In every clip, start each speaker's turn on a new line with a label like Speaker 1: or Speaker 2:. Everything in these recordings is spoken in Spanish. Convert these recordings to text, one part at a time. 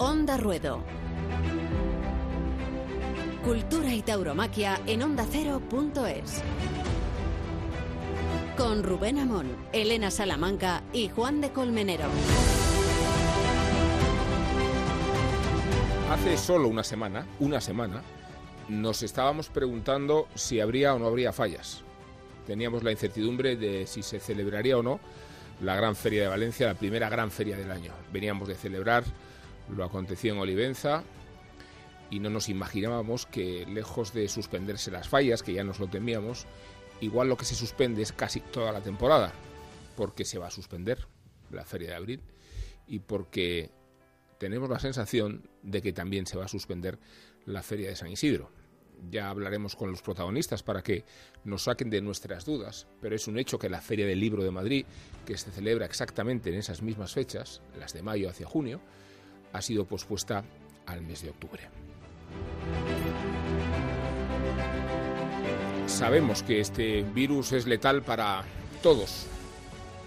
Speaker 1: Onda Ruedo. Cultura y tauromaquia en ondacero.es. Con Rubén Amón, Elena Salamanca y Juan de Colmenero.
Speaker 2: Hace solo una semana, una semana, nos estábamos preguntando si habría o no habría fallas. Teníamos la incertidumbre de si se celebraría o no la Gran Feria de Valencia, la primera gran feria del año. Veníamos de celebrar lo acontecido en Olivenza y no nos imaginábamos que lejos de suspenderse las fallas, que ya nos lo temíamos, igual lo que se suspende es casi toda la temporada, porque se va a suspender la feria de abril y porque tenemos la sensación de que también se va a suspender la feria de San Isidro. Ya hablaremos con los protagonistas para que nos saquen de nuestras dudas, pero es un hecho que la Feria del Libro de Madrid, que se celebra exactamente en esas mismas fechas, las de mayo hacia junio, ha sido pospuesta al mes de octubre. Sabemos que este virus es letal para todos.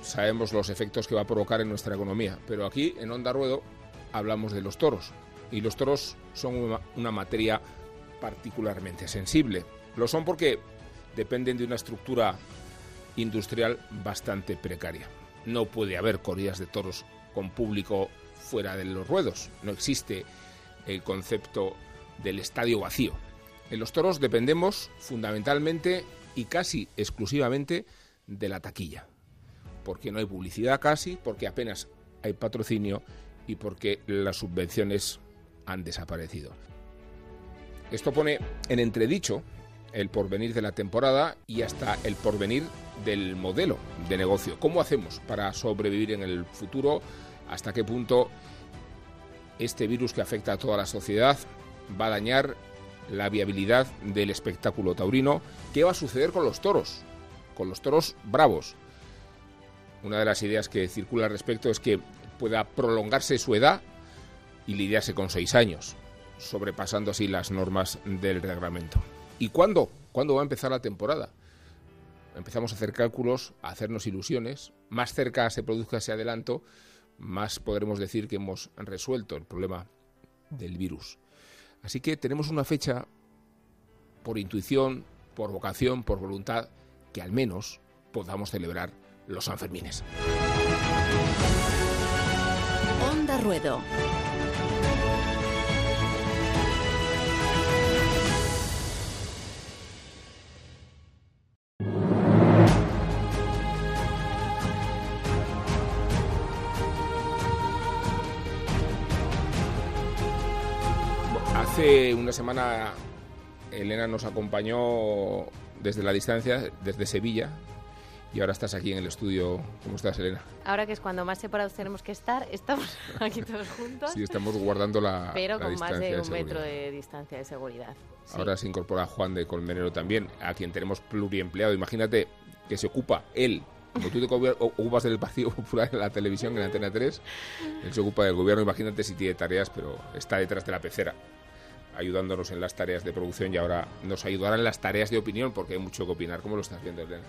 Speaker 2: Sabemos los efectos que va a provocar en nuestra economía, pero aquí en Onda Ruedo hablamos de los toros y los toros son una, una materia particularmente sensible. Lo son porque dependen de una estructura industrial bastante precaria. No puede haber corridas de toros con público fuera de los ruedos. No existe el concepto del estadio vacío. En los toros dependemos fundamentalmente y casi exclusivamente de la taquilla. Porque no hay publicidad casi, porque apenas hay patrocinio y porque las subvenciones han desaparecido. Esto pone en entredicho el porvenir de la temporada y hasta el porvenir del modelo de negocio. ¿Cómo hacemos para sobrevivir en el futuro? ¿Hasta qué punto este virus que afecta a toda la sociedad va a dañar la viabilidad del espectáculo taurino? ¿Qué va a suceder con los toros? Con los toros bravos. Una de las ideas que circula al respecto es que pueda prolongarse su edad y lidiarse con seis años sobrepasando así las normas del reglamento. ¿Y cuándo? ¿Cuándo va a empezar la temporada? Empezamos a hacer cálculos, a hacernos ilusiones. Más cerca se produzca ese adelanto, más podremos decir que hemos resuelto el problema del virus. Así que tenemos una fecha por intuición, por vocación, por voluntad, que al menos podamos celebrar los Sanfermines.
Speaker 1: Onda Ruedo.
Speaker 2: Una semana Elena nos acompañó desde la distancia, desde Sevilla, y ahora estás aquí en el estudio. ¿Cómo estás, Elena?
Speaker 3: Ahora que es cuando más separados tenemos que estar, estamos aquí todos juntos.
Speaker 2: Sí, estamos guardando la
Speaker 3: Pero
Speaker 2: la
Speaker 3: con más de un
Speaker 2: distancia
Speaker 3: metro
Speaker 2: seguridad.
Speaker 3: de distancia de seguridad. Sí.
Speaker 2: Ahora se incorpora Juan de Colmenero también, a quien tenemos pluriempleado. Imagínate que se ocupa él, como tú te ocu- ocupas del Partido Popular en la televisión, en Antena 3, él se ocupa del gobierno. Imagínate si tiene tareas, pero está detrás de la pecera, ayudándonos en las tareas de producción y ahora nos ayudará en las tareas de opinión, porque hay mucho que opinar. ¿Cómo lo estás viendo, Elena?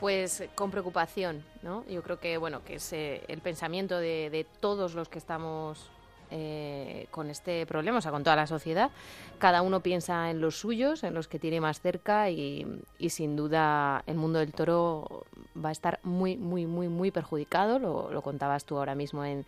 Speaker 3: Pues eh, con preocupación, ¿no? Yo creo que, bueno, que es eh, el pensamiento de, de todos los que estamos eh, con este problema, o sea, con toda la sociedad. Cada uno piensa en los suyos, en los que tiene más cerca y, sin duda el mundo del toro va a estar muy, muy, muy, muy perjudicado. Lo, contabas tú ahora mismo en,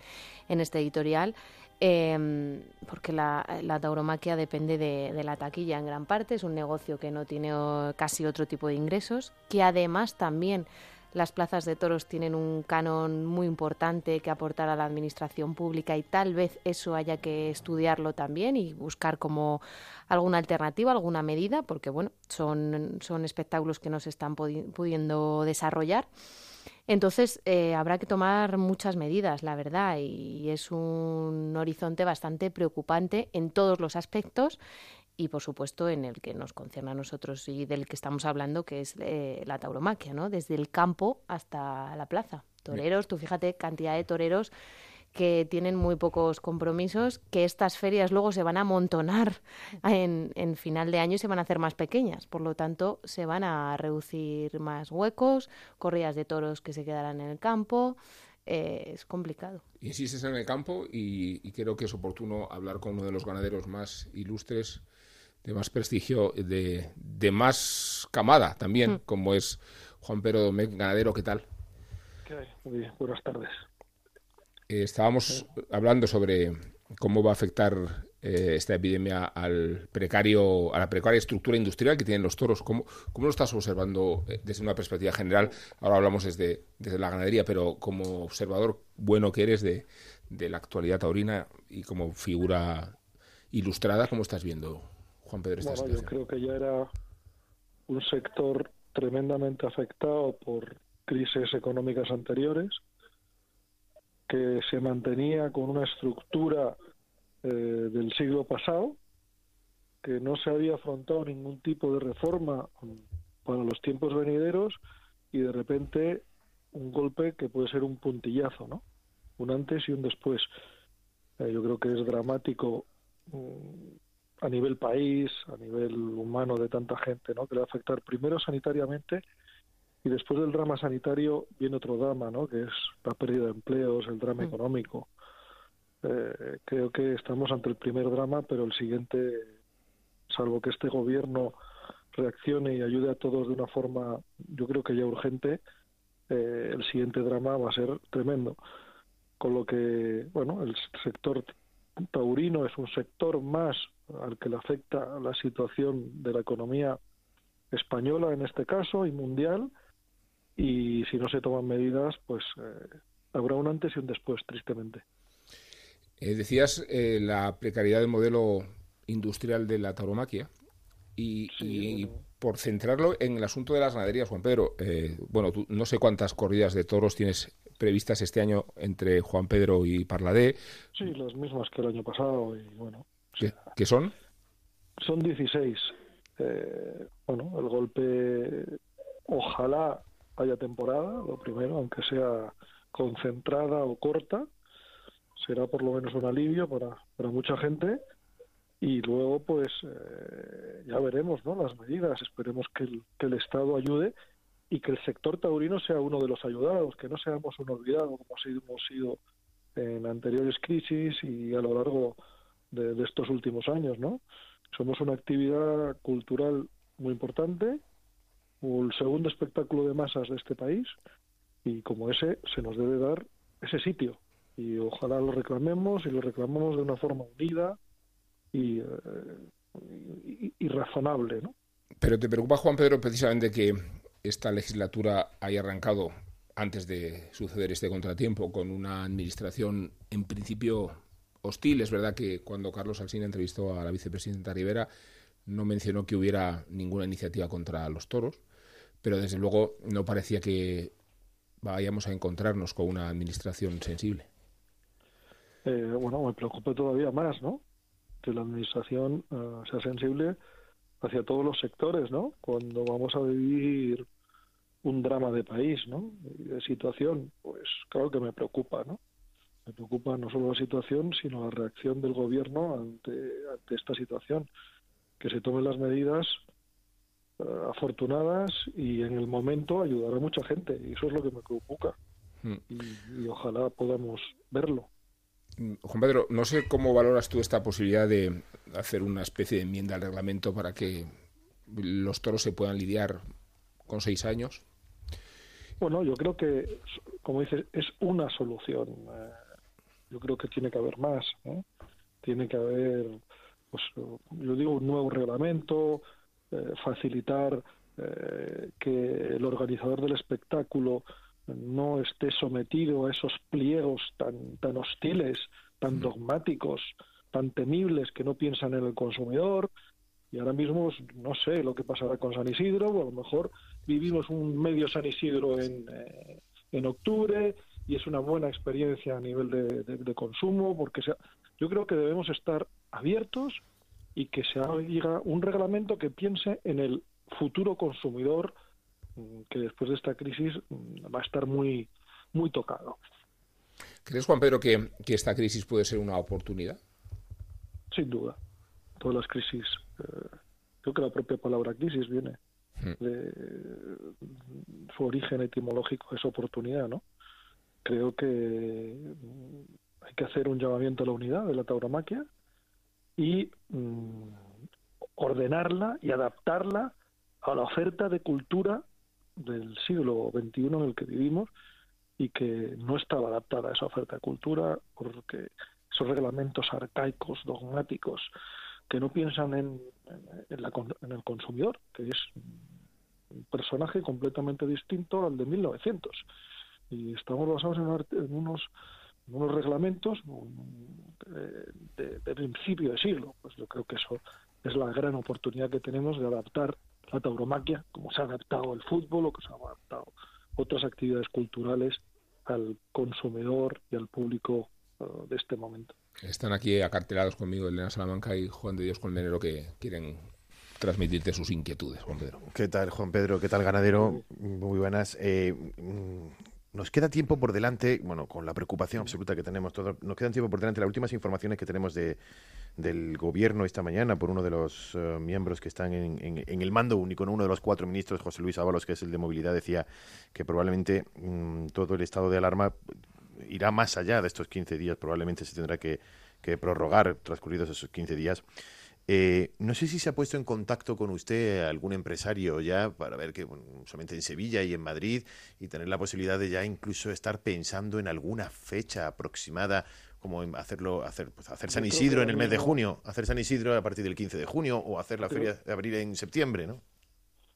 Speaker 3: en este editorial. eh, porque la, la tauromaquia depende de, la taquilla en gran parte, es un negocio que no tiene casi otro tipo de ingresos, que además también las plazas de toros tienen un canon muy importante que aportar a la administración pública y tal vez eso haya que estudiarlo también y buscar como alguna alternativa, alguna medida, porque bueno, son, son espectáculos que no se están pudi- pudiendo desarrollar. Entonces, eh, habrá que tomar muchas medidas, la verdad, y es un horizonte bastante preocupante en todos los aspectos y, por supuesto, en el que nos concierne a nosotros y del que estamos hablando, que es eh, la tauromaquia, ¿no? Desde el campo hasta la plaza. Toreros, tú fíjate, cantidad de toreros que tienen muy pocos compromisos, que estas ferias luego se van a amontonar en, final de año y se van a hacer más pequeñas. Por lo tanto, se van a reducir más huecos, corridas de toros que se quedarán en el campo, eh, es complicado.
Speaker 2: Insistes en el campo y, creo que es oportuno hablar con uno de los ganaderos más ilustres, de más prestigio, de, de más camada también, mm. como es Juan Pedro Domecq, ganadero, ¿qué tal?
Speaker 4: ¿Qué hay? Muy bien, buenas tardes.
Speaker 2: Eh, estábamos hablando sobre cómo va a afectar eh, esta epidemia al precario, a la precaria estructura industrial que tienen los toros. ¿Cómo, cómo lo estás observando eh, desde una perspectiva general? Ahora hablamos desde, desde la ganadería, pero como observador bueno que eres de, de la actualidad taurina y como figura ilustrada, ¿cómo estás viendo, Juan Pedro, esta
Speaker 4: Yo creo que ya era un sector tremendamente afectado por crisis económicas anteriores, que se mantenía con una estructura eh, del siglo pasado, que no se había afrontado ningún tipo de reforma para los tiempos venideros y de repente un golpe que puede ser un puntillazo, ¿no? Un antes y un después. Eh, yo creo que es dramático mm, a nivel país, a nivel humano de tanta gente, ¿no? Que le va a afectar primero sanitariamente y después del drama sanitario viene otro drama, ¿no? Que es la pérdida de empleos, el drama mm. económico. Eh, creo que estamos ante el primer drama, pero el siguiente, salvo que este gobierno reaccione y ayude a todos de una forma, yo creo que ya urgente, eh, el siguiente drama va a ser tremendo. Con lo que, bueno, el sector taurino es un sector más al que le afecta la situación de la economía española en este caso y mundial. Y si no se toman medidas pues eh, habrá un antes y un después tristemente.
Speaker 2: Eh, decías eh, la precariedad del modelo industrial de la tauromaquia. Y, por centrarlo en el asunto de las ganaderías, Juan Pedro, bueno, tú, no sé cuántas corridas de toros tienes previstas este año entre Juan Pedro y Parladé.
Speaker 4: Sí, las mismas que el año pasado y bueno.
Speaker 2: ¿Qué, son?
Speaker 4: Son 16. Eh, bueno, el golpe, ojalá haya temporada, lo primero, aunque sea concentrada o corta, será por lo menos un alivio para, para mucha gente y luego pues eh, ya veremos no las medidas esperemos que el, que el Estado ayude y que el sector taurino sea uno de los ayudados que no seamos un olvidado como hemos sido en anteriores crisis y a lo largo de, estos últimos años, ¿no? Somos una actividad cultural muy importante, el segundo espectáculo de masas de este país y como ese se nos debe dar ese sitio y ojalá lo reclamemos y lo reclamemos de una forma unida y, eh, y, razonable, ¿no?
Speaker 2: Pero te preocupa, Juan Pedro, precisamente que esta legislatura haya arrancado antes de suceder este contratiempo con una administración en principio hostil. Es verdad que cuando Carlos Alsina entrevistó a la vicepresidenta Rivera no mencionó que hubiera ninguna iniciativa contra los toros, pero desde luego no parecía que vayamos a encontrarnos con una administración sensible.
Speaker 4: Eh, bueno, me preocupa todavía más, ¿no? Que la administración eh, sea sensible hacia todos los sectores, ¿no? Cuando vamos a vivir un drama de país, ¿no? de situación, pues claro que me preocupa, ¿no? Me preocupa no solo la situación, sino la reacción del gobierno ante, ante esta situación. Que se tomen las medidas eh, afortunadas y en el momento ayudar a mucha gente. Y eso es lo que me preocupa. Hmm. Y, ojalá podamos verlo.
Speaker 2: Juan Pedro, no sé cómo valoras tú esta posibilidad de hacer una especie de enmienda al reglamento para que los toros se puedan lidiar con seis años.
Speaker 4: Bueno, yo creo que, como dices, es una solución. Eh, yo creo que tiene que haber más. Tiene que haber, pues, yo digo, un nuevo reglamento, eh, facilitar eh, que el organizador del espectáculo no esté sometido a esos pliegos tan, tan hostiles, tan dogmáticos, tan temibles que no piensan en el consumidor. Y ahora mismo no sé lo que pasará con San Isidro, o a lo mejor vivimos un medio San Isidro en, eh, en octubre y es una buena experiencia a nivel de, consumo, porque yo creo que debemos estar abiertos y que se haga un reglamento que piense en el futuro consumidor que después de esta crisis mm, va a estar muy, muy tocado.
Speaker 2: ¿Crees, Juan Pedro, que, esta crisis puede ser una oportunidad?
Speaker 4: Sin duda. Todas las crisis, eh, creo que la propia palabra crisis viene hmm. de su origen etimológico, es oportunidad, ¿no? creo que mm, hay que hacer un llamamiento a la unidad de la tauromaquia y mm, ordenarla y adaptarla a la oferta de cultura del siglo XXI en el que vivimos y que no estaba adaptada a esa oferta de cultura porque esos reglamentos arcaicos, dogmáticos, que no piensan en, en, el consumidor, que es un personaje completamente distinto al de 1900. Y estamos basados en, unos, unos reglamentos eh, de, de, principio de siglo. Pues yo creo que eso es la gran oportunidad que tenemos de adaptar la tauromaquia, como se ha adaptado el fútbol o que se ha adaptado otras actividades culturales al consumidor y al público eh, de este momento.
Speaker 2: Están aquí acartelados conmigo Elena Salamanca y Juan de Dios Colmenero que quieren transmitirte sus inquietudes, Juan Pedro.
Speaker 5: ¿Qué tal, Juan Pedro? ¿Qué tal, ganadero? Muy buenas. Eh, mm, nos queda tiempo por delante, bueno, con la preocupación absoluta que tenemos todos, nos quedan tiempo por delante las últimas informaciones que tenemos de, del gobierno esta mañana por uno de los eh, miembros que están en, el mando único, uno de los cuatro ministros, José Luis Ábalos, que es el de movilidad, decía que probablemente mm, todo el estado de alarma irá más allá de estos 15 días, probablemente se tendrá que, que prorrogar transcurridos esos 15 días. Eh, no sé si se ha puesto en contacto con usted algún empresario ya para ver que, solamente en Sevilla y en Madrid, y tener la posibilidad de ya incluso estar pensando en alguna fecha aproximada, como hacerlo, hacer, pues hacer San Isidro en el mes de junio, hacer San Isidro a partir del 15 de junio o hacer la feria de abril en septiembre, ¿no?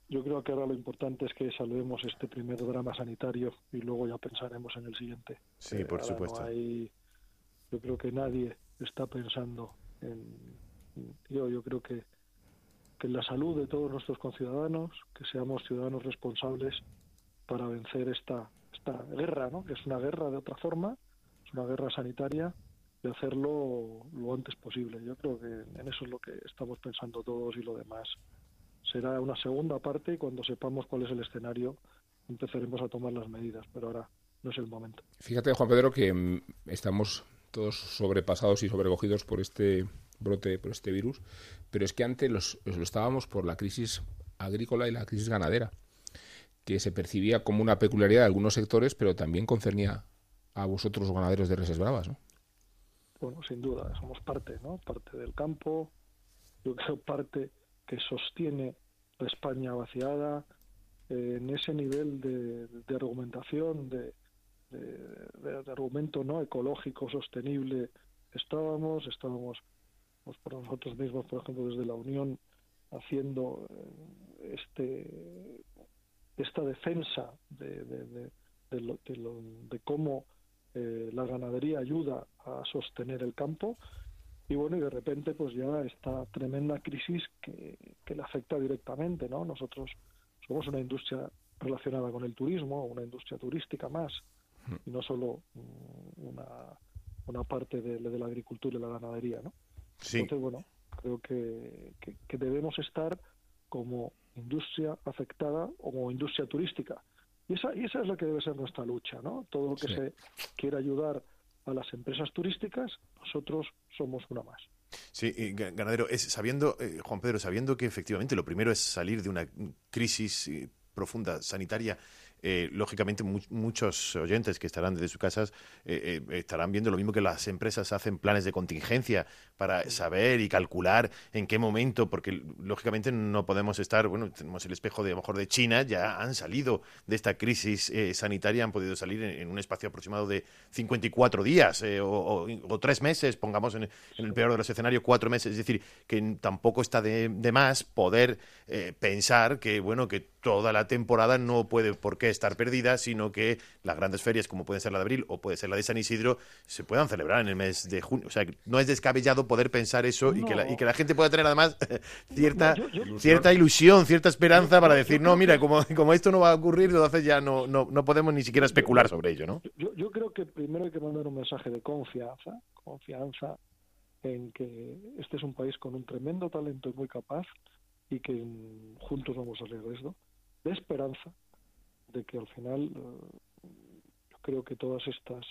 Speaker 4: Yo creo que ahora lo importante es que salvemos este primer drama sanitario y luego ya pensaremos en el siguiente.
Speaker 5: Sí, por supuesto.
Speaker 4: yo creo que nadie está pensando en yo, yo creo que, que la salud de todos nuestros conciudadanos, que seamos ciudadanos responsables para vencer esta, esta guerra, ¿no? que es una guerra de otra forma, una guerra sanitaria, y hacerlo lo antes posible. Yo creo que en eso es lo que estamos pensando todos y lo demás será una segunda parte y cuando sepamos cuál es el escenario empezaremos a tomar las medidas, pero ahora no es el momento.
Speaker 2: Fíjate, Juan Pedro, que mm, estamos todos sobrepasados y sobrecogidos por este brote por este virus, pero es que antes los, lo estábamos por la crisis agrícola y la crisis ganadera, que se percibía como una peculiaridad de algunos sectores, pero también concernía a vosotros ganaderos de reses bravas, ¿no?
Speaker 4: Bueno, sin duda, somos parte, ¿no? Parte del campo, yo creo parte que sostiene la España vaciada, eh, en ese nivel de, de argumentación, de, de, de, argumento no ecológico, sostenible, estábamos, estábamos pues por nosotros mismos, por ejemplo, desde la Unión, haciendo eh, este esta defensa de, de, de, cómo eh, la ganadería ayuda a sostener el campo y bueno y de repente pues ya esta tremenda crisis que, que le afecta directamente no nosotros somos una industria relacionada con el turismo una industria turística más y no solo mm, una, una parte de, de la agricultura y la ganadería no entonces, bueno, creo que, que, debemos estar como industria afectada o como industria turística. Y esa, y esa es la que debe ser nuestra lucha, ¿no? Todo lo que se quiera ayudar a las empresas turísticas, nosotros somos una más.
Speaker 5: Sí, ganadero, es, sabiendo, eh, Juan Pedro, sabiendo que efectivamente lo primero es salir de una crisis eh, profunda sanitaria eh, lógicamente muchos oyentes que estarán desde sus casas eh, eh, estarán viendo lo mismo que las empresas hacen planes de contingencia para saber y calcular en qué momento, porque lógicamente no podemos estar, bueno, tenemos el espejo de a lo mejor de China, ya han salido de esta crisis sanitaria, han podido salir en, un espacio aproximado de 54 días o, tres meses, pongamos en, el peor de los escenarios, cuatro meses, es decir, que tampoco está de, de más poder pensar que, bueno, que toda la temporada no puede por qué estar perdida, sino que las grandes ferias, como pueden ser la de abril o puede ser la de San Isidro, se puedan celebrar en el mes de junio. O sea, no es descabellado poder pensar eso y, que la, y que la gente pueda tener además cierta, cierta ilusión, cierta esperanza para decir, no, mira, como, como esto no va a ocurrir, entonces ya no, no, no podemos ni siquiera especular sobre ello, ¿no?
Speaker 4: Yo, yo creo que primero hay que mandar un mensaje de confianza, confianza en que este es un país con un tremendo talento y muy capaz y que juntos vamos a salir de esto, de esperanza de que al final eh, yo creo que todas estas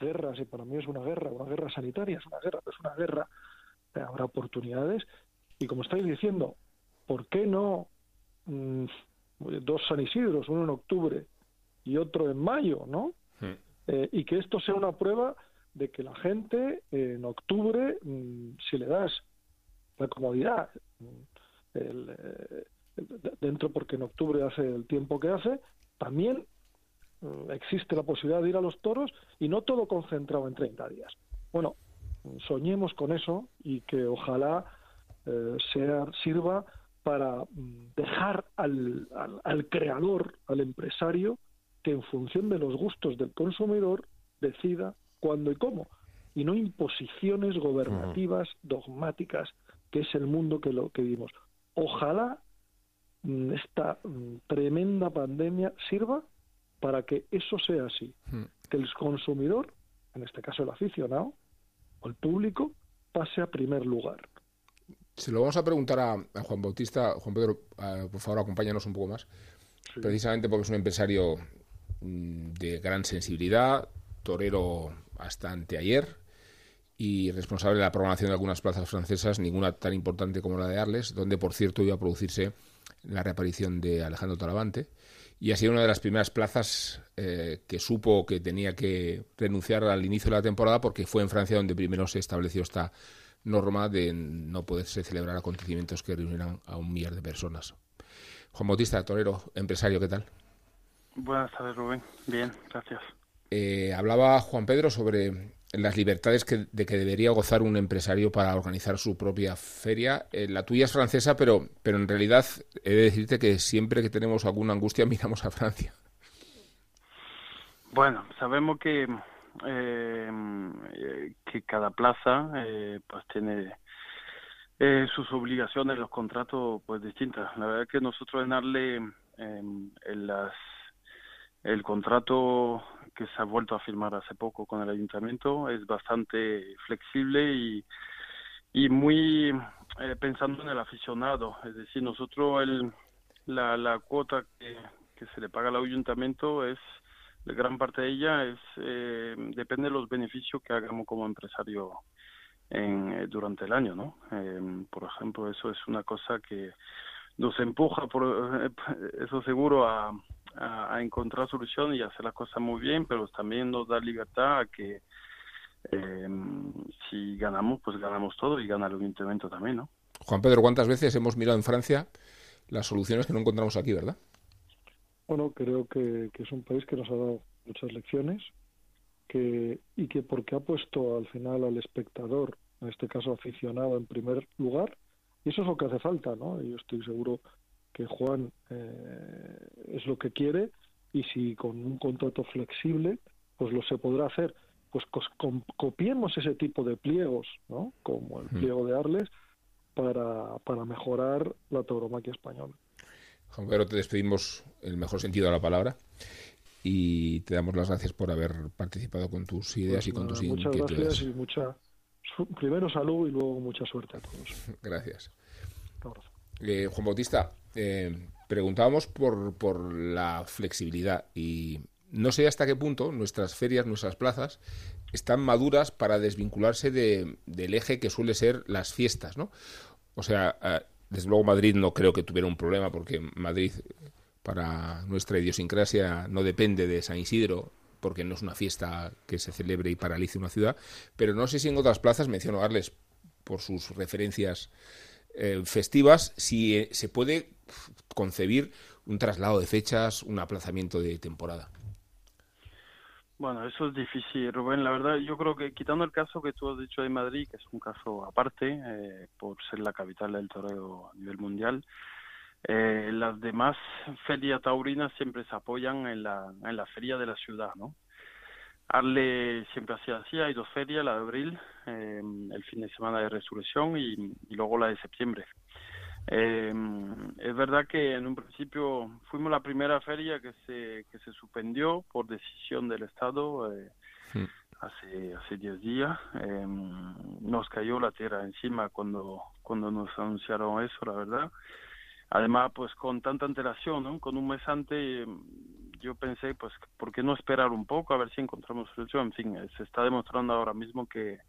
Speaker 4: guerras, y para mí es una guerra, una guerra sanitaria, es una guerra, es una guerra, eh, habrá oportunidades, y como estáis diciendo, ¿por qué no mm, dos San Isidros, uno en octubre y otro en mayo, ¿no? Hmm. eh, y que esto sea una prueba de que la gente en octubre, mm, si le das la comodidad, mm, el, dentro porque en octubre hace el tiempo que hace, también mm, existe la posibilidad de ir a los toros y no todo concentrado en 30 días. Bueno, soñemos con eso y que ojalá eh, sea, sirva para mm, dejar al, al, creador, al empresario, que en función de los gustos del consumidor decida cuándo y cómo, y no imposiciones gobernativas, dogmáticas, que es el mundo que, lo, que vivimos. Ojalá esta mm, tremenda pandemia sirva para que eso sea así, que el consumidor, en este caso el aficionado, o el público, pase a primer lugar.
Speaker 2: Se lo vamos a preguntar a, Juan Bautista. Juan Pedro, por favor, acompáñanos un poco más. Precisamente porque es un empresario mm, de gran sensibilidad, torero hasta anteayer y responsable de la programación de algunas plazas francesas, ninguna tan importante como la de Arles, donde, por cierto, iba a producirse la reaparición de Alejandro Talavante. Y ha sido una de las primeras plazas eh, que supo que tenía que renunciar al inicio de la temporada porque fue en Francia donde primero se estableció esta norma de no poderse celebrar acontecimientos que reunieran a un millar de personas. Juan Bautista, torero, empresario, ¿qué tal?
Speaker 6: Buenas tardes, Rubén. Bien, gracias.
Speaker 2: Eh, hablaba Juan Pedro sobre las libertades que, de que debería gozar un empresario para organizar su propia feria. Eh, la tuya es francesa, pero, pero en realidad he de decirte que siempre que tenemos alguna angustia miramos a Francia.
Speaker 6: Bueno, sabemos que eh, que cada plaza eh, pues tiene eh, sus obligaciones, los contratos pues distintas. La verdad es que nosotros en Arle em, en las el contrato que se ha vuelto a firmar hace poco con el ayuntamiento es bastante flexible y, y muy eh, pensando en el aficionado. Es decir, nosotros el, la, la cuota que, que se le paga al ayuntamiento es gran parte de ella es eh, depende de los beneficios que hagamos como empresario en, eh, durante el año, ¿no? Eh, por ejemplo, eso es una cosa que nos empuja, por eso seguro, a, a, encontrar soluciones y hacer las cosas muy bien, pero también nos da libertad a que si ganamos, pues ganamos todo y gana el ayuntamiento también, ¿no?
Speaker 2: Juan Pedro, ¿cuántas veces hemos mirado en Francia las soluciones que no encontramos aquí, verdad?
Speaker 4: Bueno, creo que, es un país que nos ha dado muchas lecciones que, y que porque ha puesto al final al espectador, en este caso aficionado, en primer lugar, y eso es lo que hace falta, ¿no? Y yo estoy seguro que Juan eh, es lo que quiere y si con un contrato flexible, pues lo se podrá hacer. Pues copiemos ese tipo de pliegos, ¿no? Como el hmm. pliego de Arles, para, para mejorar la tauromaquia española.
Speaker 2: Juan Pedro, te despedimos el mejor sentido de la palabra y te damos las gracias por haber participado con tus ideas y con tus
Speaker 4: muchas
Speaker 2: inquietudes.
Speaker 4: Muchas gracias y mucha, primero salud y luego mucha suerte a todos.
Speaker 2: Gracias. Eh, Juan Bautista, eh, preguntábamos por, por la flexibilidad y no sé hasta qué punto nuestras ferias, nuestras plazas, están maduras para desvincularse de, del eje que suele ser las fiestas, ¿no? O sea, eh, desde luego Madrid no creo que tuviera un problema porque Madrid para nuestra idiosincrasia no depende de San Isidro porque no es una fiesta que se celebre y paralice una ciudad, pero no sé si en otras plazas, menciono darles por sus referencias eh, festivas, si eh, se puede concebir un traslado de fechas, un aplazamiento de temporada.
Speaker 6: Bueno, eso es difícil, Rubén. La verdad, yo creo que quitando el caso que tú has dicho de Madrid, que es un caso aparte, eh, por ser la capital del toreo a nivel mundial, eh, las demás ferias taurinas siempre se apoyan en la, en la feria de la ciudad, ¿no? Arle siempre hacía así, hay dos ferias, la de abril, eh, el fin de semana de resurrección y, y luego la de septiembre. Eh, es verdad que en un principio fuimos la primera feria que se, que se suspendió por decisión del Estado eh, hmm. hace hace 10 días. Eh, nos cayó la tierra encima cuando, cuando nos anunciaron eso, la verdad. Además, pues con tanta antelación, ¿no? con un mes antes, yo pensé, pues, ¿por qué no esperar un poco a ver si encontramos solución? En fin, se está demostrando ahora mismo que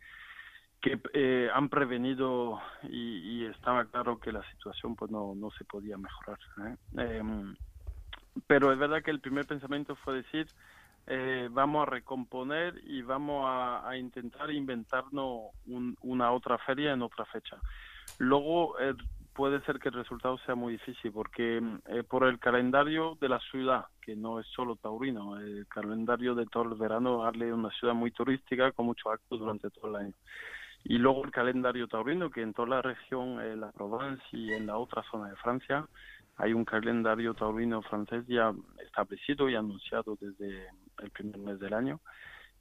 Speaker 6: que eh, han prevenido y, estaba claro que la situación pues no, no se podía mejorar. ¿eh? Em, pero es verdad que el primer pensamiento fue decir, eh, vamos a recomponer y vamos a, intentar inventarnos una otra feria en otra fecha. Luego eh, puede ser que el resultado sea muy difícil porque eh, por el calendario de la ciudad, que no es solo taurino, el calendario de todo el verano, darle una ciudad muy turística con muchos actos durante todo el año. Y luego el calendario taurino, que en toda la región, en la Provence y en la otra zona de Francia, hay un calendario taurino francés ya establecido y anunciado desde el primer mes del año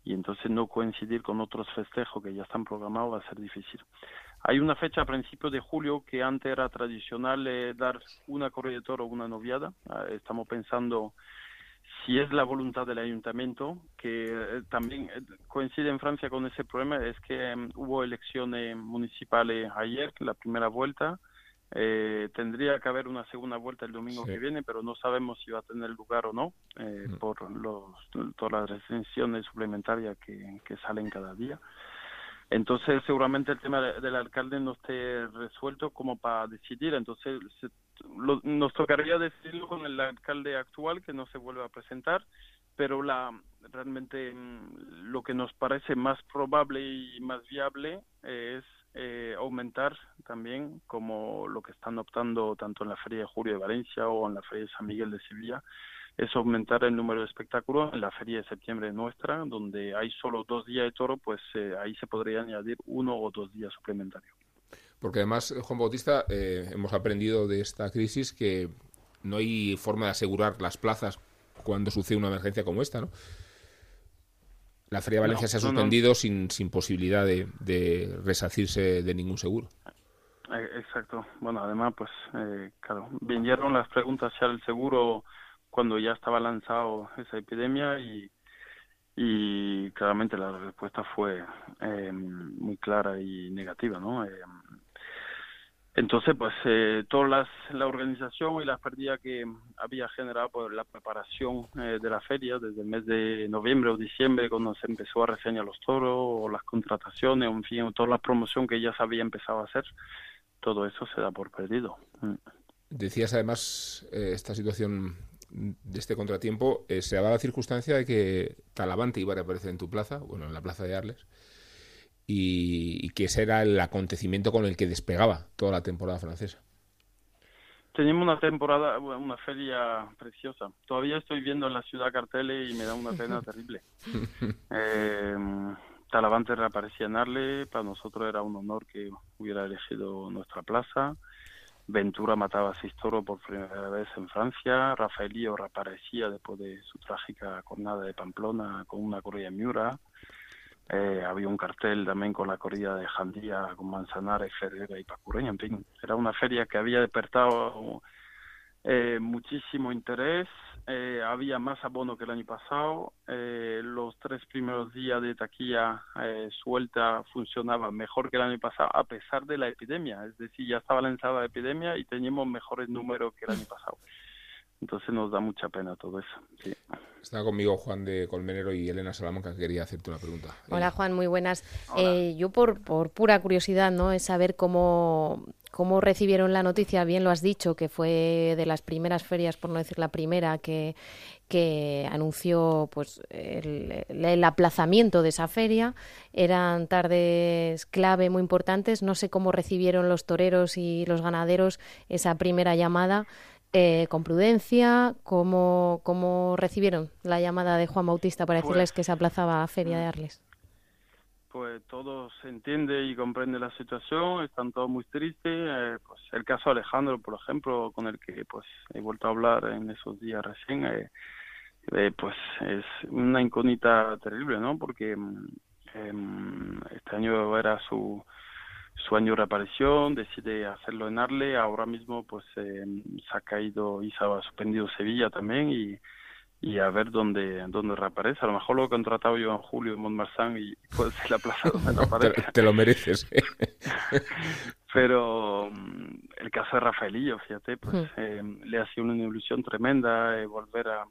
Speaker 6: y entonces no coincidir con otros festejos que ya están programados va a ser difícil. Hay una fecha a principios de julio que antes era tradicional eh, dar una corrida de toro una noviada. Ah, estamos pensando si es la voluntad del ayuntamiento, que eh, también eh, coincide en Francia con ese problema, es que em, hubo elecciones municipales ayer, la primera vuelta, eh, tendría que haber una segunda vuelta el domingo que viene, pero no sabemos si va a tener lugar o no eh, mm. por los, todas las restricciones suplementarias que, salen cada día. Entonces, seguramente el tema del alcalde no esté resuelto como para decidir. Entonces, nos tocaría decidirlo con el alcalde actual que no se vuelve a presentar, pero la realmente mm, lo que nos parece más probable y más viable es eh, aumentar también, como lo que están optando tanto en la Feria de Julio de Valencia o en la Feria de San Miguel de Sevilla, es aumentar el número de espectáculos en la Feria de Septiembre nuestra, donde hay solo dos días de toro, pues eh, ahí se podría añadir uno o dos días suplementarios.
Speaker 2: Porque además, Juan Bautista, eh, hemos aprendido de esta crisis que no hay forma de asegurar las plazas cuando sucede una emergencia como esta, ¿no? La Feria de Valencia se ha suspendido Sin, sin posibilidad de, de, resacirse de ningún seguro.
Speaker 6: Eh, exacto. Bueno, además, pues, eh, claro, vinieron las preguntas hacia el seguro cuando ya estaba lanzado esa epidemia y, y claramente la respuesta fue eh, muy clara y negativa, ¿no? Eh, entonces, pues eh, toda la organización y la pérdida que había generado por la preparación eh, de la feria desde el mes de noviembre o diciembre, cuando se empezó a reseñar los toros o las contrataciones, en fin, toda la promoción que ya se había empezado a hacer, todo eso se da por perdido. Mm.
Speaker 2: Decías además eh, esta situación de este contratiempo, se daba la circunstancia de que Talavante iba a reaparecer en tu plaza, bueno, en la plaza de Arles y, que ese era el acontecimiento con el que despegaba toda la temporada francesa.
Speaker 6: Teníamos una temporada, una feria preciosa. Todavía estoy viendo en la ciudad carteles y me da una pena terrible. Eh, Talavante reaparecía en Arle, para nosotros era un honor que hubiera elegido nuestra plaza. Ventura mataba a seis toros por primera vez en Francia. Rafaelío reaparecía después de su trágica jornada de Pamplona con una corrida en Miura. Eh, había un cartel también con la corrida de Jandía, con Manzanares, Ferreira y Pacureña. En fin, era una feria que había despertado eh, muchísimo interés. Eh, había más abono que el año pasado. los tres primeros días de taquilla suelta funcionaban mejor que el año pasado, a pesar de la epidemia. Es decir, ya estaba lanzada la epidemia y teníamos mejores números que el año pasado. Entonces nos da mucha pena todo eso. Sí.
Speaker 2: Está conmigo Juan de Colmenero y Elena Salamanca, que quería hacerte una pregunta.
Speaker 3: Hola Juan, muy buenas. Eh, yo por, por pura curiosidad, ¿no? Es saber cómo, cómo recibieron la noticia, bien lo has dicho, que fue de las primeras ferias, por no decir la primera, que, que anunció pues el, el, aplazamiento de esa feria. Eran tardes clave muy importantes. No sé cómo recibieron los toreros y los ganaderos esa primera llamada. Eh, con prudencia, ¿cómo, ¿cómo recibieron la llamada de Juan Bautista para decirles pues que se aplazaba a Feria de Arles?
Speaker 6: Pues todo se entiende y comprende la situación, están todos muy tristes. Eh, pues el caso de Alejandro, por ejemplo, con el que pues he vuelto a hablar en esos días recién, eh, pues es una incógnita terrible, ¿no? Porque mm, em, este año era su su año de reaparición, decide hacerlo en Arle, ahora mismo pues eh, se ha caído y se ha suspendido Sevilla también y, y a ver dónde, dónde reaparece. A lo mejor lo he contratado yo en julio en Montmarsan y puede ser la plaza donde reaparece.
Speaker 2: te, lo mereces. ¿eh?
Speaker 6: Pero mm, el caso de Rafaelillo, fíjate, pues hmm. eh, le ha sido una ilusión tremenda volver a,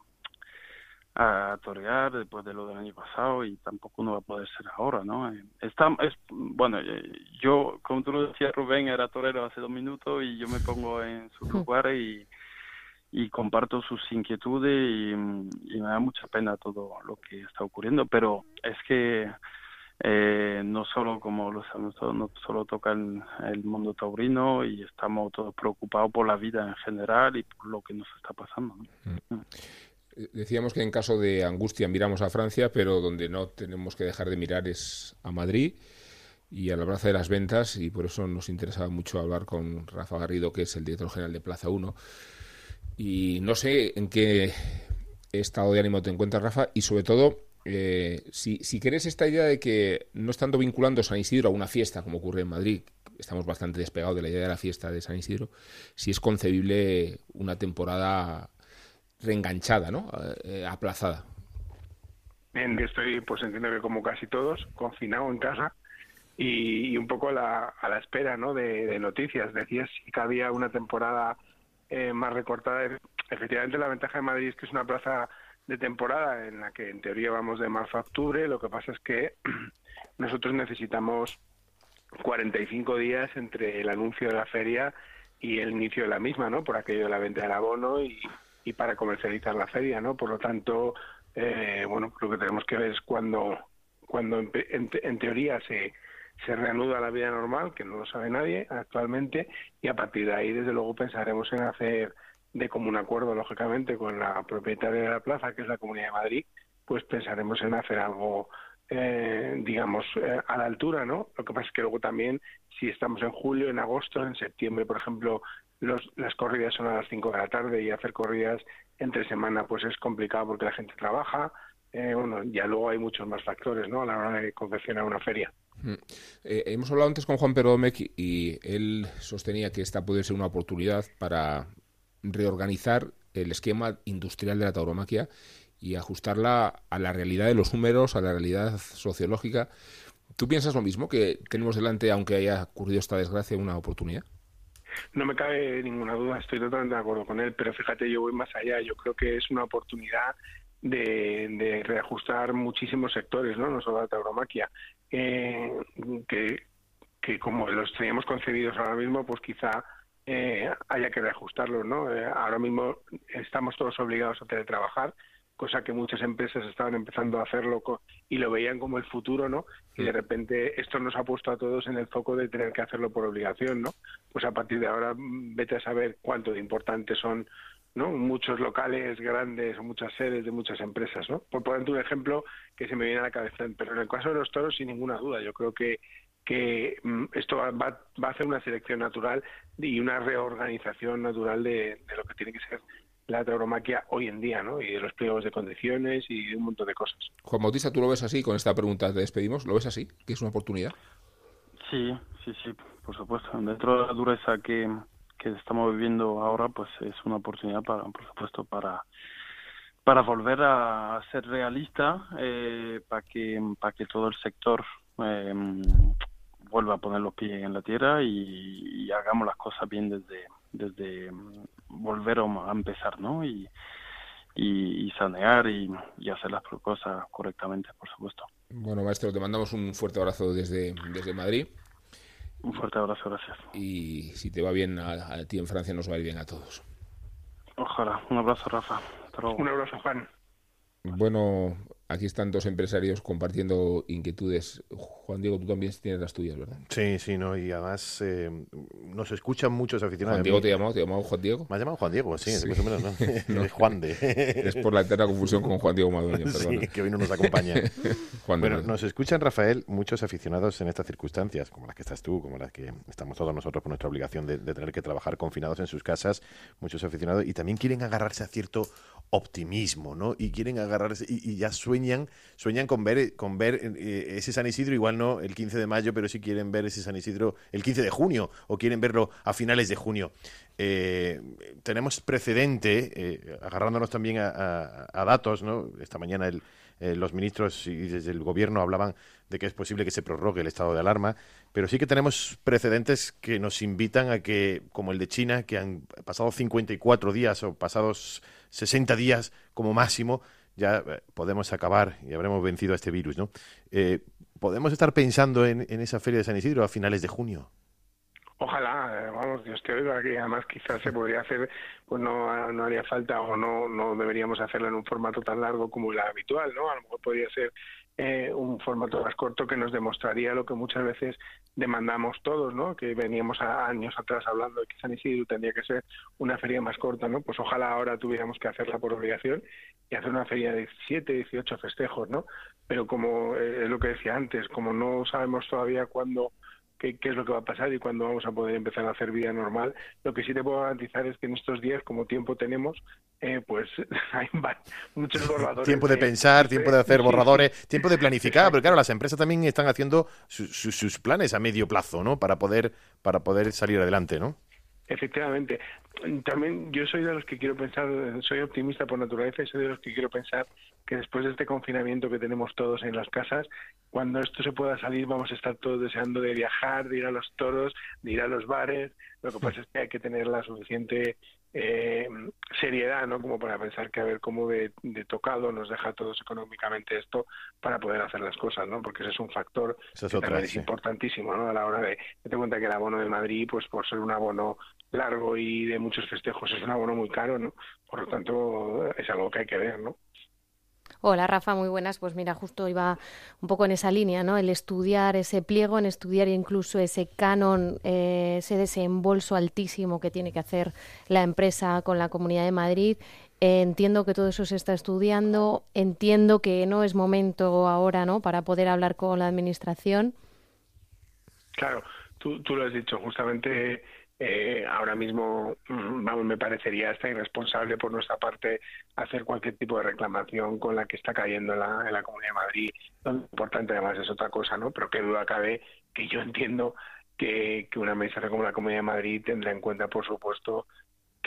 Speaker 6: a torear después de lo del año pasado y tampoco no va a poder ser ahora, ¿no? Eh, está, es, bueno, eh, yo, como tú lo decías, Rubén era torero hace dos minutos y yo me pongo en su lugar y, y comparto sus inquietudes y, me da mucha pena todo lo que está ocurriendo, pero es que eh, no solo como lo sabemos todos, no solo toca el, mundo taurino y estamos todos preocupados por la vida en general y por lo que nos está pasando. Mm. Mm.
Speaker 2: Decíamos que en caso de angustia miramos a Francia, pero donde no tenemos que dejar de mirar es a Madrid y a la Plaza de las Ventas y por eso nos interesaba mucho hablar con Rafa Garrido, que es el director general de Plaza 1 y no sé en qué estado de ánimo te encuentras, Rafa, y sobre todo, eh, si, si crees esta idea de que no estando vinculando San Isidro a una fiesta, como ocurre en Madrid, estamos bastante despegados de la idea de la fiesta de San Isidro, si es concebible una temporada reenganchada, ¿no? Eh, aplazada.
Speaker 7: Bien, estoy, pues entiendo que como casi todos, confinado en casa y, un poco a la, espera, ¿no? De, noticias. Decías si había una temporada eh, más recortada. Efectivamente, la ventaja de Madrid es que es una plaza de temporada en la que en teoría vamos de marzo a octubre. Lo que pasa es que nosotros necesitamos 45 días entre el anuncio de la feria y el inicio de la misma, ¿no? Por aquello de la venta del abono y, y para comercializar la feria, ¿no? Por lo tanto, eh, bueno, lo que tenemos que ver es cuando, cuando en teoría se, se reanuda la vida normal, que no lo sabe nadie actualmente, y a partir de ahí, desde luego, pensaremos en hacer de común acuerdo, lógicamente, con la propietaria de la plaza, que es la Comunidad de Madrid, pues pensaremos en hacer algo, eh, digamos, eh, a la altura, ¿no? Lo que pasa es que luego también, si estamos en julio, en agosto, en septiembre, por ejemplo, los, las corridas son a las 5 de la tarde y hacer corridas entre semana, pues es complicado porque la gente trabaja. Eh, bueno, ya luego hay muchos más factores, ¿no? A la hora de confeccionar una feria. Mm.
Speaker 2: Eh, hemos hablado antes con Juan Pedro y él sostenía que esta puede ser una oportunidad para reorganizar el esquema industrial de la tauromaquia y ajustarla a la realidad de los números, a la realidad sociológica. ¿Tú piensas lo mismo, que tenemos delante, aunque haya ocurrido esta desgracia, una oportunidad?
Speaker 7: No me cabe ninguna duda, estoy totalmente de acuerdo con él, pero fíjate, yo voy más allá, yo creo que es una oportunidad de, reajustar muchísimos sectores, ¿no? No solo la tauromaquia, eh, que, que como los teníamos concebidos ahora mismo, pues quizá eh, haya que reajustarlos, ¿no? Eh, ahora mismo estamos todos obligados a teletrabajar, cosa que muchas empresas estaban empezando a hacerlo y lo veían como el futuro, ¿no? Y de repente esto nos ha puesto a todos en el foco de tener que hacerlo por obligación, ¿no? Pues a partir de ahora mm, vete a saber cuánto de importantes son ¿no? muchos locales grandes o muchas sedes de muchas empresas. ¿no? Por ponerte un ejemplo que se me viene a la cabeza, pero en el caso de los toros, sin ninguna duda, yo creo que, que mm, esto va, va, a hacer una selección natural y una reorganización natural de, lo que tiene que ser la tauromaquia hoy en día, ¿no? Y de los pliegos de condiciones y de un montón de cosas.
Speaker 2: Juan Bautista, ¿tú lo ves así? Con esta pregunta te despedimos. ¿Lo ves así? ¿Que es una oportunidad?
Speaker 6: Sí, sí, sí, por supuesto. Dentro de la dureza que, que estamos viviendo ahora, pues es una oportunidad para, por supuesto, para para volver a ser realista, eh, para que para que todo el sector eh, vuelva a poner los pies en la tierra y, hagamos las cosas bien desde desde volver a empezar, ¿no? Y, y, sanear y, y, hacer las cosas correctamente, por supuesto.
Speaker 2: Bueno, maestro, te mandamos un fuerte abrazo desde, desde Madrid.
Speaker 6: Un fuerte abrazo, gracias.
Speaker 2: Y si te va bien a, ti en Francia, nos va a ir bien a todos.
Speaker 6: Ojalá. Un abrazo, Rafa.
Speaker 7: Un abrazo, Juan.
Speaker 2: Bueno, aquí están dos empresarios compartiendo inquietudes. Juan Diego, tú también tienes las tuyas, ¿verdad?
Speaker 5: Sí, sí, no, y además eh, nos escuchan muchos aficionados.
Speaker 2: ¿Juan Diego te llamado? ¿Te llamado Juan Diego?
Speaker 5: Me ha llamado Juan Diego, sí, más o menos, ¿no? es Juan de.
Speaker 2: es por la eterna confusión con Juan Diego Madueño,
Speaker 5: Sí, que hoy no nos acompaña. bueno, nos escuchan, Rafael, muchos aficionados en estas circunstancias, como las que estás tú, como las que estamos todos nosotros por nuestra obligación de, tener que trabajar confinados en sus casas, muchos aficionados, y también quieren agarrarse a cierto optimismo, ¿no? Y quieren agarrarse, y, ya sueñan, sueñan con ver, con ver eh, ese San Isidro, igual no el 15 de mayo, pero si quieren ver ese San Isidro el 15 de junio o quieren verlo a finales de junio. Eh, tenemos precedente, eh, agarrándonos también a, datos, ¿no? Esta mañana eh, los ministros y desde el gobierno hablaban de que es posible que se prorrogue el estado de alarma, pero sí que tenemos precedentes que nos invitan a que, como el de China, que han pasado 54 días o pasados 60 días como máximo, ya podemos acabar y habremos vencido a este virus, ¿no? ¿Podemos estar pensando en, esa feria de San Isidro a finales de junio?
Speaker 7: Ojalá, eh, vamos, Dios te oiga, que además quizás se podría hacer, pues no, no haría falta o no, no deberíamos hacerlo en un formato tan largo como el habitual, ¿no? A lo mejor podría ser eh, un formato más corto que nos demostraría lo que muchas veces demandamos todos, ¿no? Que veníamos a años atrás hablando de que San Isidro tendría que ser una feria más corta, ¿no? Pues ojalá ahora tuviéramos que hacerla por obligación y hacer una feria de 17, 18 festejos, ¿no? Pero como eh, es lo que decía antes, como no sabemos todavía cuándo qué, es lo que va a pasar y cuándo vamos a poder empezar a hacer vida normal. Lo que sí te puedo garantizar es que en estos días, como tiempo tenemos, eh, pues hay muchos borradores.
Speaker 5: tiempo de pensar, tiempo de hacer borradores, tiempo de planificar, pero claro, las empresas también están haciendo sus planes a medio plazo, ¿no? Para poder, para poder salir adelante, ¿no?
Speaker 7: Efectivamente. También yo soy de los que quiero pensar, soy optimista por naturaleza y soy de los que quiero pensar que después de este confinamiento que tenemos todos en las casas, cuando esto se pueda salir vamos a estar todos deseando de viajar, de ir a los toros, de ir a los bares. Lo que pasa es que hay que tener la suficiente eh, seriedad, ¿no? Como para pensar que a ver cómo de, tocado nos deja a todos económicamente esto para poder hacer las cosas, ¿no? Porque ese es un factor que también es importantísimo, ¿no? A la hora de, te cuenta que el abono de Madrid, pues por ser un abono largo y de muchos festejos es un abono muy caro, ¿no? Por lo tanto, es algo que hay que ver, ¿no?
Speaker 3: Hola Rafa, muy buenas. Pues mira, justo iba un poco en esa línea, ¿no? El estudiar ese pliego, en estudiar incluso ese canon, eh, ese desembolso altísimo que tiene que hacer la empresa con la Comunidad de Madrid. Eh, entiendo que todo eso se está estudiando. Entiendo que no es momento ahora, ¿no? Para poder hablar con la administración.
Speaker 7: Claro, tú, tú lo has dicho. Justamente eh, ahora mismo mm, vamos, me parecería hasta irresponsable por nuestra parte hacer cualquier tipo de reclamación con la que está cayendo en la, en la Comunidad de Madrid. Lo importante además es otra cosa, ¿no? Pero qué duda cabe que yo entiendo que, que una administración como la Comunidad de Madrid tendrá en cuenta, por supuesto,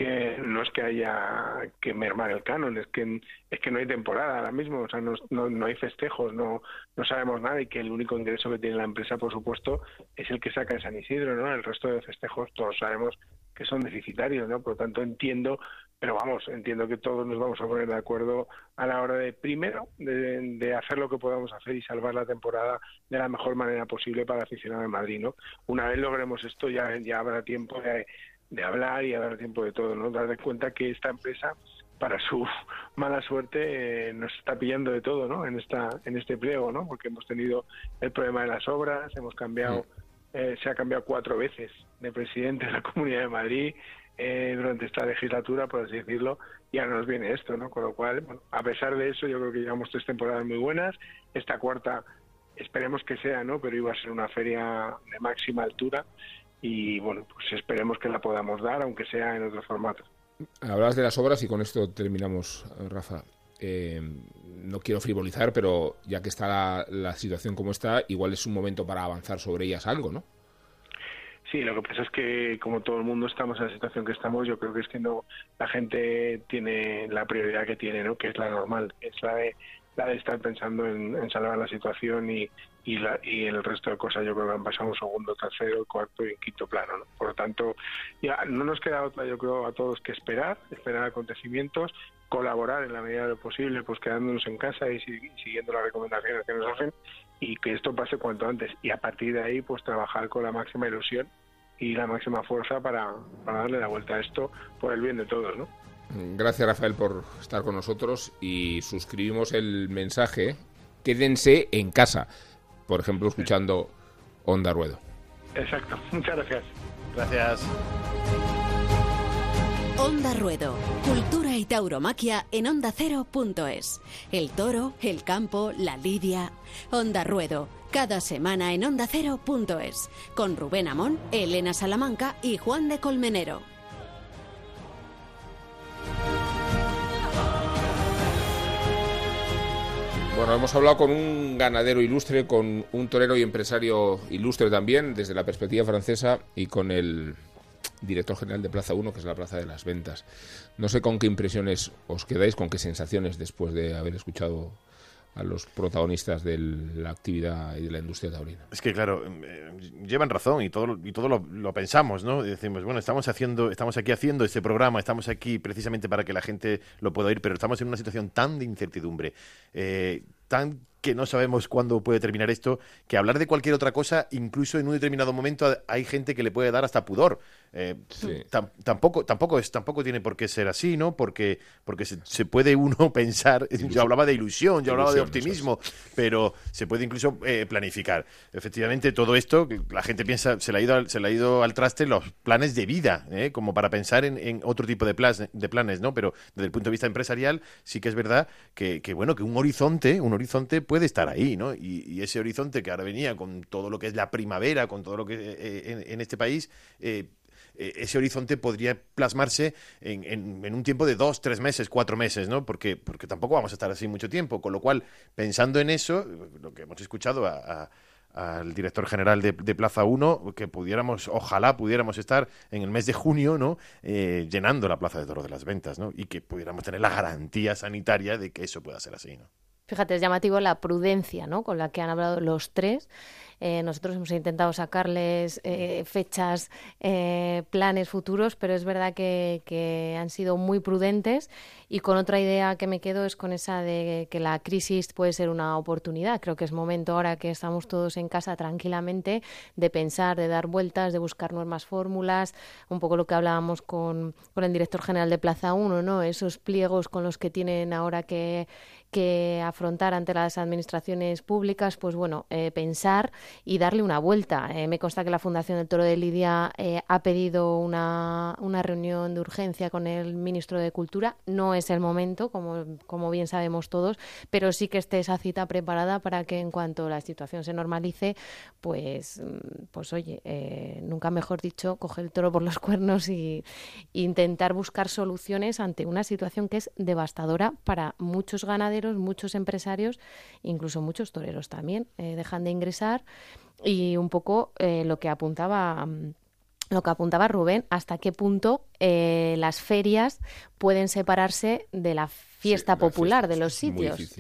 Speaker 7: que no es que haya que mermar el canon, es que es que no hay temporada ahora mismo, o sea, no, no, hay festejos, no, no sabemos nada y que el único ingreso que tiene la empresa, por supuesto, es el que saca en San Isidro, ¿no? El resto de festejos todos sabemos que son deficitarios, ¿no? Por lo tanto, entiendo, pero vamos, entiendo que todos nos vamos a poner de acuerdo a la hora de, primero, de, de hacer lo que podamos hacer y salvar la temporada de la mejor manera posible para el aficionado de Madrid, ¿no? Una vez logremos esto, ya, ya habrá tiempo de de hablar y a dar tiempo de todo, ¿no? Dar cuenta que esta empresa, para su mala suerte, eh, nos está pillando de todo, ¿no? En esta, en este pliego, ¿no? Porque hemos tenido el problema de las obras, hemos cambiado, eh, se ha cambiado cuatro veces de presidente de la Comunidad de Madrid eh, durante esta legislatura, por así decirlo, y ahora nos viene esto, ¿no? Con lo cual, bueno, a pesar de eso, yo creo que llevamos tres temporadas muy buenas. Esta cuarta esperemos que sea, ¿no? Pero iba a ser una feria de máxima altura y bueno, pues esperemos que la podamos dar, aunque sea en otro formato.
Speaker 2: Hablas de las obras y con esto terminamos, Rafa. Eh, no quiero frivolizar, pero ya que está la, situación como está, igual es un momento para avanzar sobre ellas algo, ¿no?
Speaker 7: Sí, lo que pasa es que como todo el mundo estamos en la situación que estamos, yo creo que es que no la gente tiene la prioridad que tiene, ¿no? Que es la normal, es la de la de estar pensando en, salvar la situación y, y, la, y el resto de cosas yo creo que han pasado un segundo, tercero, cuarto y quinto plano. ¿no? Por lo tanto, ya no nos queda otra, yo creo, a todos que esperar, esperar acontecimientos, colaborar en la medida de lo posible, pues quedándonos en casa y siguiendo las recomendaciones que nos hacen y que esto pase cuanto antes. Y a partir de ahí, pues trabajar con la máxima ilusión y la máxima fuerza para, para darle la vuelta a esto por el bien de todos, ¿no?
Speaker 2: Gracias Rafael por estar con nosotros y suscribimos el mensaje. Quédense en casa, por ejemplo, escuchando Onda Ruedo.
Speaker 7: Exacto, muchas gracias.
Speaker 5: Gracias.
Speaker 1: Onda Ruedo, cultura y tauromaquia en ondacero.es. El toro, el campo, la lidia. Onda Ruedo, cada semana en ondacero.es. Con Rubén Amón, Elena Salamanca y Juan de Colmenero.
Speaker 2: Bueno, hemos hablado con un ganadero ilustre, con un torero y empresario ilustre también, desde la perspectiva francesa, y con el director general de Plaza 1, que es la Plaza de las Ventas. No sé con qué impresiones os quedáis, con qué sensaciones después de haber escuchado a los protagonistas de la actividad y de la industria taurina.
Speaker 5: Es que claro, eh, llevan razón y todo y todo lo, pensamos, ¿no? decimos, bueno, estamos haciendo estamos aquí haciendo este programa, estamos aquí precisamente para que la gente lo pueda oír, pero estamos en una situación tan de incertidumbre, eh, tan que no sabemos cuándo puede terminar esto, que hablar de cualquier otra cosa, incluso en un determinado momento hay gente que le puede dar hasta pudor. Eh, tampoco, tampoco, es, tampoco tiene por qué ser así, ¿no? Porque, porque se, puede uno pensar, yo hablaba de ilusión, yo hablaba de optimismo, pero se puede incluso eh, planificar. Efectivamente, todo esto, la gente piensa, se le ha ido, se le ha ido al traste los planes de vida, ¿eh? como para pensar en, otro tipo de, de planes, ¿no? Pero desde el punto de vista empresarial, sí que es verdad que, bueno, que un horizonte, un horizonte puede estar ahí, ¿no? Y, ese horizonte que ahora venía con todo lo que es la primavera, con todo lo que eh, en, este país, eh, eh, ese horizonte podría plasmarse en, un tiempo de dos, tres meses, cuatro meses, ¿no? Porque, tampoco vamos a estar así mucho tiempo. Con lo cual, pensando en eso, lo que hemos escuchado al director general de, Plaza 1, que pudiéramos, ojalá pudiéramos estar en el mes de junio, ¿no? llenando la Plaza de Toro de las Ventas, ¿no? Y que pudiéramos tener la garantía sanitaria de que eso pueda ser así, ¿no?
Speaker 3: Fíjate, es llamativo la prudencia ¿no? con la que han hablado los tres. Eh, nosotros hemos intentado sacarles eh, fechas, eh, planes futuros, pero es verdad que, han sido muy prudentes. Y con otra idea que me quedo es con esa de que la crisis puede ser una oportunidad. Creo que es momento ahora que estamos todos en casa tranquilamente de pensar, de dar vueltas, de buscar nuevas fórmulas. Un poco lo que hablábamos con, con el director general de Plaza 1, ¿no? esos pliegos con los que tienen ahora que que afrontar ante las administraciones públicas, pues bueno, eh, pensar y darle una vuelta. Eh, me consta que la Fundación del Toro de Lidia eh, ha pedido una, una, reunión de urgencia con el ministro de Cultura. No es el momento, como, como bien sabemos todos, pero sí que esté esa cita preparada para que en cuanto la situación se normalice, pues, pues oye, nunca mejor dicho, coger el toro por los cuernos y, e intentar buscar soluciones ante una situación que es devastadora para muchos ganaderos muchos empresarios, incluso muchos toreros también, eh, dejan de ingresar y un poco eh, lo que apuntaba mm, lo que apuntaba Rubén, hasta qué punto eh, las ferias pueden separarse de la fiesta popular de los sitios.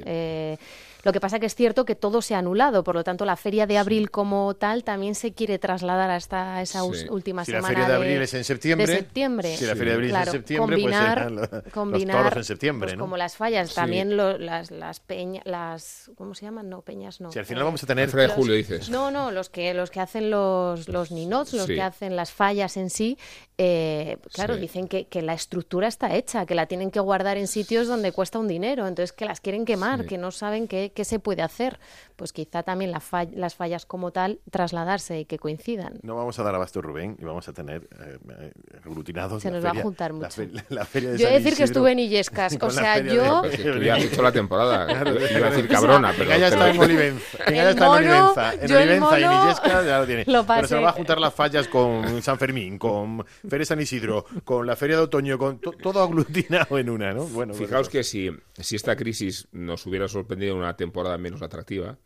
Speaker 3: Lo que pasa que es cierto que todo se ha anulado, por lo tanto la feria de abril como tal también se quiere trasladar hasta esa última semana.
Speaker 5: Si la feria de abril es en septiembre,
Speaker 3: de septiembre.
Speaker 5: Si la feria de abril es en septiembre, pues combinar,
Speaker 3: pues combinar,
Speaker 5: los en septiembre,
Speaker 3: pues como las fallas, también las, las peñas, las, ¿cómo se llaman? No, peñas no.
Speaker 5: Si al final vamos a tener...
Speaker 2: de julio dices.
Speaker 3: No, no, los que, los que hacen los, los ninots, los que hacen las fallas en sí, eh, claro, dicen que, que, la estructura está hecha, que la tienen que guardar en sitios donde cuesta un dinero, entonces que las quieren quemar, que no saben qué, qué se puede hacer pues quizá también las fallas como tal trasladarse y que coincidan.
Speaker 5: No vamos a dar abasto Rubén y vamos a tener eh, aglutinados.
Speaker 3: Se nos
Speaker 5: va
Speaker 3: a juntar mucho.
Speaker 5: La, feria de
Speaker 3: yo he decir que estuve en Illescas, o sea, yo...
Speaker 2: De... ya has dicho la temporada, iba a decir cabrona, pero...
Speaker 5: ya está en Olivenza, ya está en Olivenza, en Olivenza y en Illescas ya lo tiene. pero se va a juntar las fallas con San Fermín, con Feria San Isidro, con la Feria de Otoño, con todo aglutinado en una, ¿no?
Speaker 2: Bueno, Fijaos que si, si esta crisis nos hubiera sorprendido en una temporada menos atractiva,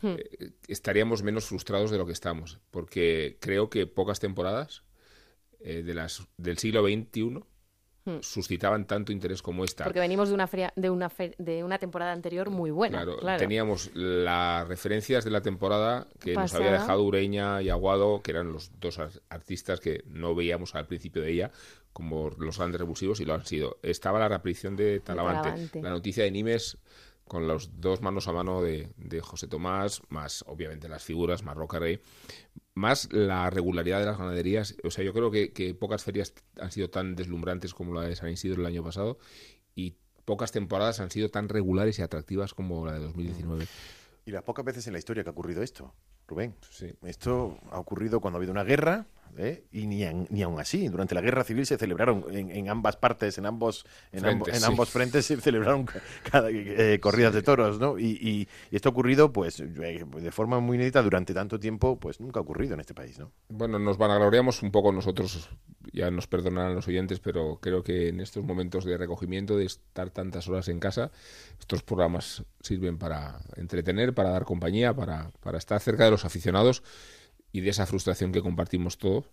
Speaker 2: Hmm. Eh, estaríamos menos frustrados de lo que estamos, porque creo que pocas temporadas eh, de las del siglo XXI hmm. suscitaban tanto interés como esta.
Speaker 3: Porque venimos de una, de una, de una temporada anterior muy buena. Claro,
Speaker 2: teníamos las referencias de la temporada que nos había dejado Ureña y Aguado, que eran los dos artistas que no veíamos al principio de ella como los grandes revulsivos y lo han sido. Estaba la reaparición de Talavante, la noticia de Nimes con los dos manos a mano de, José Tomás, más obviamente las figuras, más Roca Rey, más la regularidad de las ganaderías. O sea, yo creo que, pocas ferias han sido tan deslumbrantes como la de San Isidro el año pasado y pocas temporadas han sido tan regulares y atractivas como la de 2019.
Speaker 5: Y las pocas veces en la historia que ha ocurrido esto, Rubén. Sí. Esto ha ocurrido cuando ha habido una guerra, ¿eh? y ni, ni aún así. Durante la guerra civil se celebraron en, ambas partes, en ambos, en, frentes, en ambos frentes se celebraron cada, eh, corridas de toros, ¿no? Y, esto ha ocurrido, pues, eh, de forma muy inédita durante tanto tiempo, pues nunca ha ocurrido en este país, ¿no?
Speaker 2: Bueno, nos vanagloriamos un poco nosotros, ya nos perdonarán los oyentes, pero creo que en estos momentos de recogimiento, de estar tantas horas en casa, estos programas sirven para entretener, para dar compañía, para, para estar cerca de los aficionados y de esa frustración que compartimos todos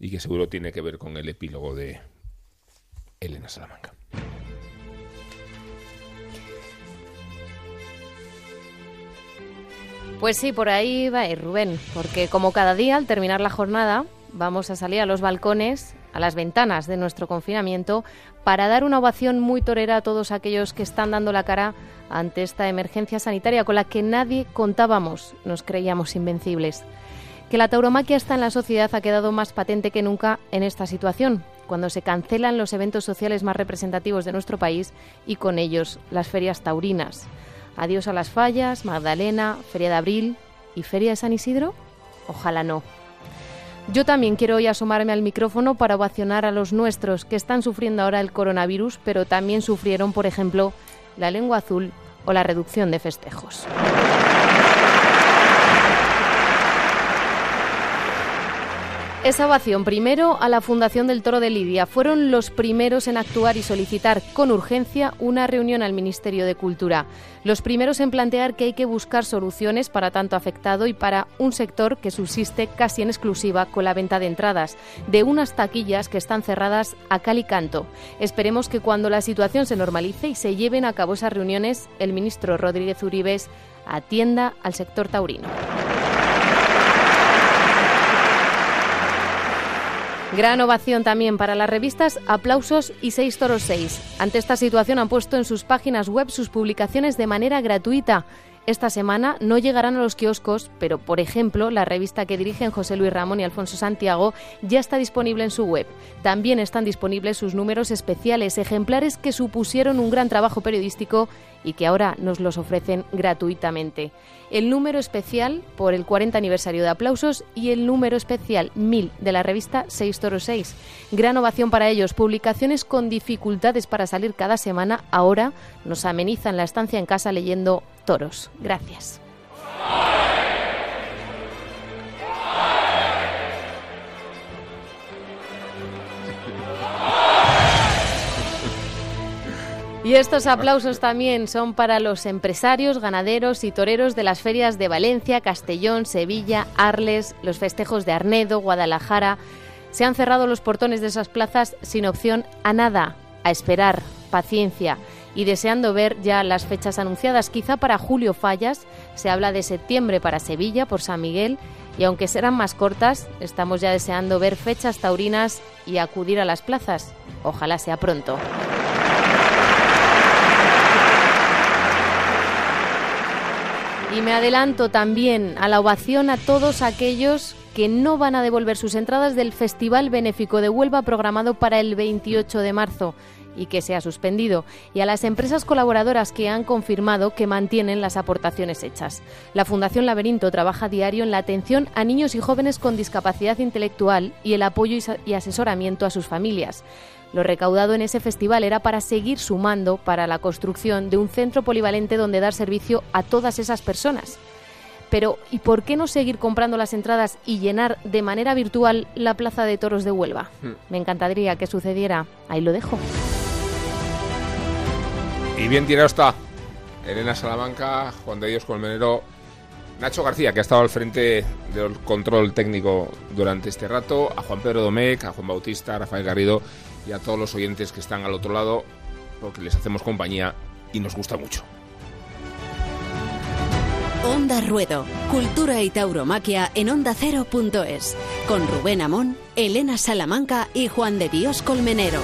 Speaker 2: y que seguro tiene que ver con el epílogo de Elena Salamanca.
Speaker 3: Pues sí, por ahí va ir Rubén, porque como cada día al terminar la jornada vamos a salir a los balcones a las ventanas de nuestro confinamiento para dar una ovación muy torera a todos aquellos que están dando la cara ante esta emergencia sanitaria con la que nadie contábamos, nos creíamos invencibles. Que la tauromaquia está en la sociedad ha quedado más patente que nunca en esta situación, cuando se cancelan los eventos sociales más representativos de nuestro país y con ellos las ferias taurinas. Adiós a las fallas, Magdalena, Feria de Abril y Feria de San Isidro. Ojalá no. Yo también quiero hoy asomarme al micrófono para ovacionar a los nuestros que están sufriendo ahora el coronavirus, pero también sufrieron, por ejemplo, la lengua azul o la reducción de festejos. Esa ovación primero a la Fundación del Toro de Lidia. Fueron los primeros en actuar y solicitar con urgencia una reunión al Ministerio de Cultura. Los primeros en plantear que hay que buscar soluciones para tanto afectado y para un sector que subsiste casi en exclusiva con la venta de entradas, de unas taquillas que están cerradas a cal y canto. Esperemos que cuando la situación se normalice y se lleven a cabo esas reuniones, el ministro Rodríguez Uribes atienda al sector taurino. Gran ovación también para las revistas Aplausos y Seis Toros 6. Ante esta situación han puesto en sus páginas web sus publicaciones de manera gratuita. Esta semana no llegarán a los kioscos, pero por ejemplo, la revista que dirigen José Luis Ramón y Alfonso Santiago ya está disponible en su web. También están disponibles sus números especiales, ejemplares que supusieron un gran trabajo periodístico y que ahora nos los ofrecen gratuitamente. El número especial por el 40 aniversario de Aplausos y el número especial 1000 de la revista 6 Toro 6. Gran ovación para ellos. Publicaciones con dificultades para salir cada semana ahora nos amenizan la estancia en casa leyendo toros. Gracias. Y estos aplausos también son para los empresarios, ganaderos y toreros de las ferias de Valencia, Castellón, Sevilla, Arles, los festejos de Arnedo, Guadalajara. Se han cerrado los portones de esas plazas sin opción a nada, a esperar, paciencia y deseando ver ya las fechas anunciadas. Quizá para julio fallas, se habla de septiembre para Sevilla por San Miguel y aunque serán más cortas, estamos ya deseando ver fechas taurinas y acudir a las plazas. Ojalá sea pronto. Y me adelanto también a la ovación a todos aquellos que no van a devolver sus entradas del Festival Benéfico de Huelva programado para el 28 de marzo y que se ha suspendido, y a las empresas colaboradoras que han confirmado que mantienen las aportaciones hechas. La Fundación Laberinto trabaja diario en la atención a niños y jóvenes con discapacidad intelectual y el apoyo y asesoramiento a sus familias. Lo recaudado en ese festival era para seguir sumando para la construcción de un centro polivalente donde dar servicio a todas esas personas. Pero, ¿y por qué no seguir comprando las entradas y llenar de manera virtual la Plaza de Toros de Huelva? Hmm. Me encantaría que sucediera. Ahí lo dejo.
Speaker 2: Y bien tirado está. Elena Salamanca, Juan de Dios Colmenero, Nacho García, que ha estado al frente del control técnico durante este rato, a Juan Pedro Domecq, a Juan Bautista, a Rafael Garrido y a todos los oyentes que están al otro lado, porque les hacemos compañía y nos gusta mucho.
Speaker 1: Onda Ruedo, Cultura y Tauromaquia en Onda Cero.es, con Rubén Amón, Elena Salamanca y Juan de Dios Colmenero.